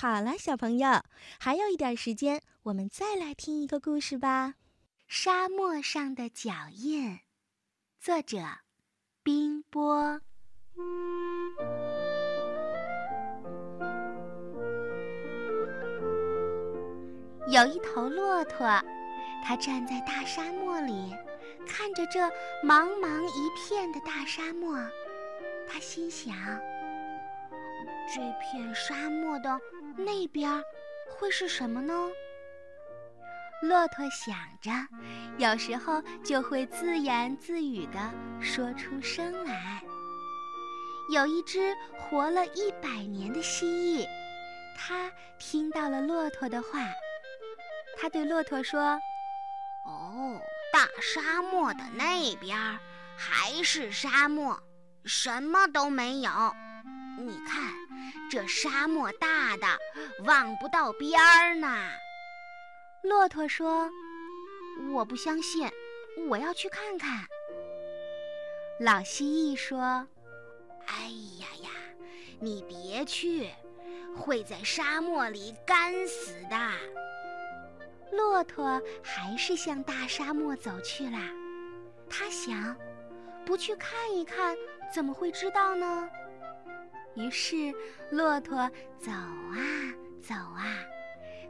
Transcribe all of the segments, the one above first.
好了，小朋友，还有一点时间，我们再来听一个故事吧。沙漠上的脚印，作者冰波。有一头骆驼，它站在大沙漠里，看着这茫茫一片的大沙漠，它心想：这片沙漠的那边会是什么呢？骆驼想着，有时候就会自言自语地说出声来。有一只活了一百年的蜥蜴，它听到了骆驼的话。它对骆驼说：“哦，大沙漠的那边还是沙漠，什么都没有。你看，这沙漠大的望不到边儿呢。”骆驼说：“我不相信，我要去看看。”老蜥蜴说：“哎呀呀，你别去，会在沙漠里干死的。”骆驼还是向大沙漠走去了。他想，不去看一看，怎么会知道呢？于是，骆驼走啊走啊，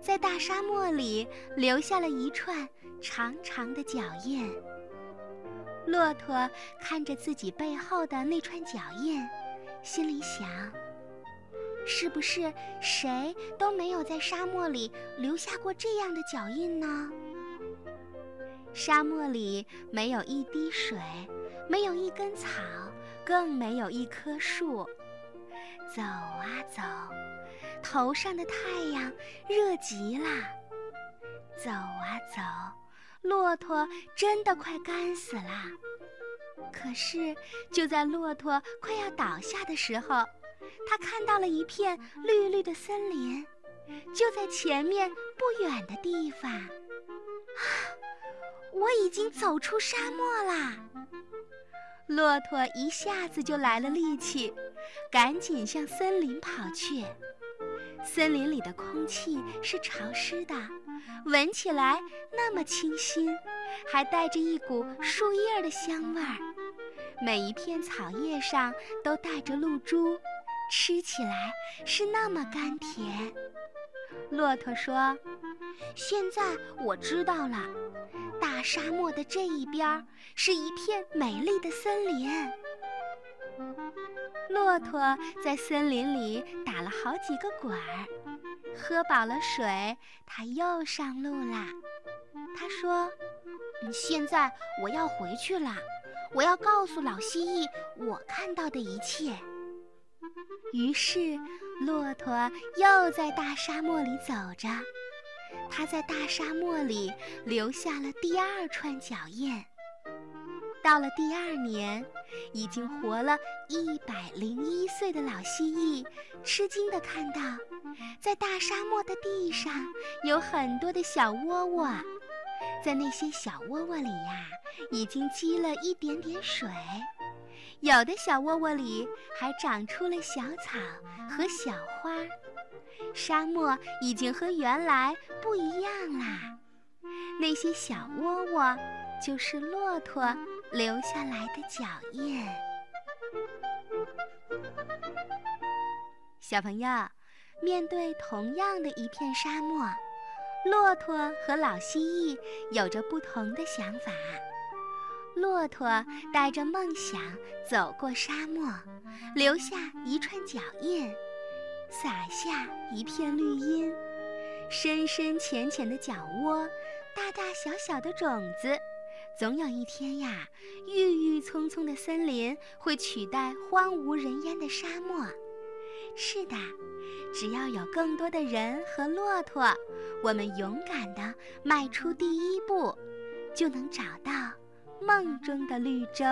在大沙漠里留下了一串长长的脚印。骆驼看着自己背后的那串脚印，心里想。是不是谁都没有在沙漠里留下过这样的脚印呢？沙漠里没有一滴水，没有一根草，更没有一棵树。走啊走，头上的太阳热极了。走啊走，骆驼真的快干死了。可是就在骆驼快要倒下的时候，他看到了一片绿绿的森林，就在前面不远的地方。啊，我已经走出沙漠啦！骆驼一下子就来了力气，赶紧向森林跑去。森林里的空气是潮湿的，闻起来那么清新，还带着一股树叶的香味儿。每一片草叶上都带着露珠。吃起来是那么甘甜。骆驼说：“现在我知道了，大沙漠的这一边是一片美丽的森林。”骆驼在森林里打了好几个滚儿，喝饱了水，它又上路啦。他说：“现在我要回去了，我要告诉老蜥蜴我看到的一切。”于是，骆驼又在大沙漠里走着。它在大沙漠里留下了第二串脚印。到了第二年，已经活了一百零一岁的老蜥蜴吃惊地看到，在大沙漠的地上有很多的小窝窝，在那些小窝窝里呀，已经积了一点点水。有的小窝窝里还长出了小草和小花，沙漠已经和原来不一样啦。那些小窝窝就是骆驼留下来的脚印。小朋友，面对同样的一片沙漠，骆驼和老蜥蜴有着不同的想法。骆驼带着梦想走过沙漠，留下一串脚印，撒下一片绿荫。深深浅浅的脚窝，大大小小的种子，总有一天呀，郁郁葱葱的森林会取代荒无人烟的沙漠。是的，只要有更多的人和骆驼，我们勇敢地迈出第一步，就能找到。梦中的绿洲。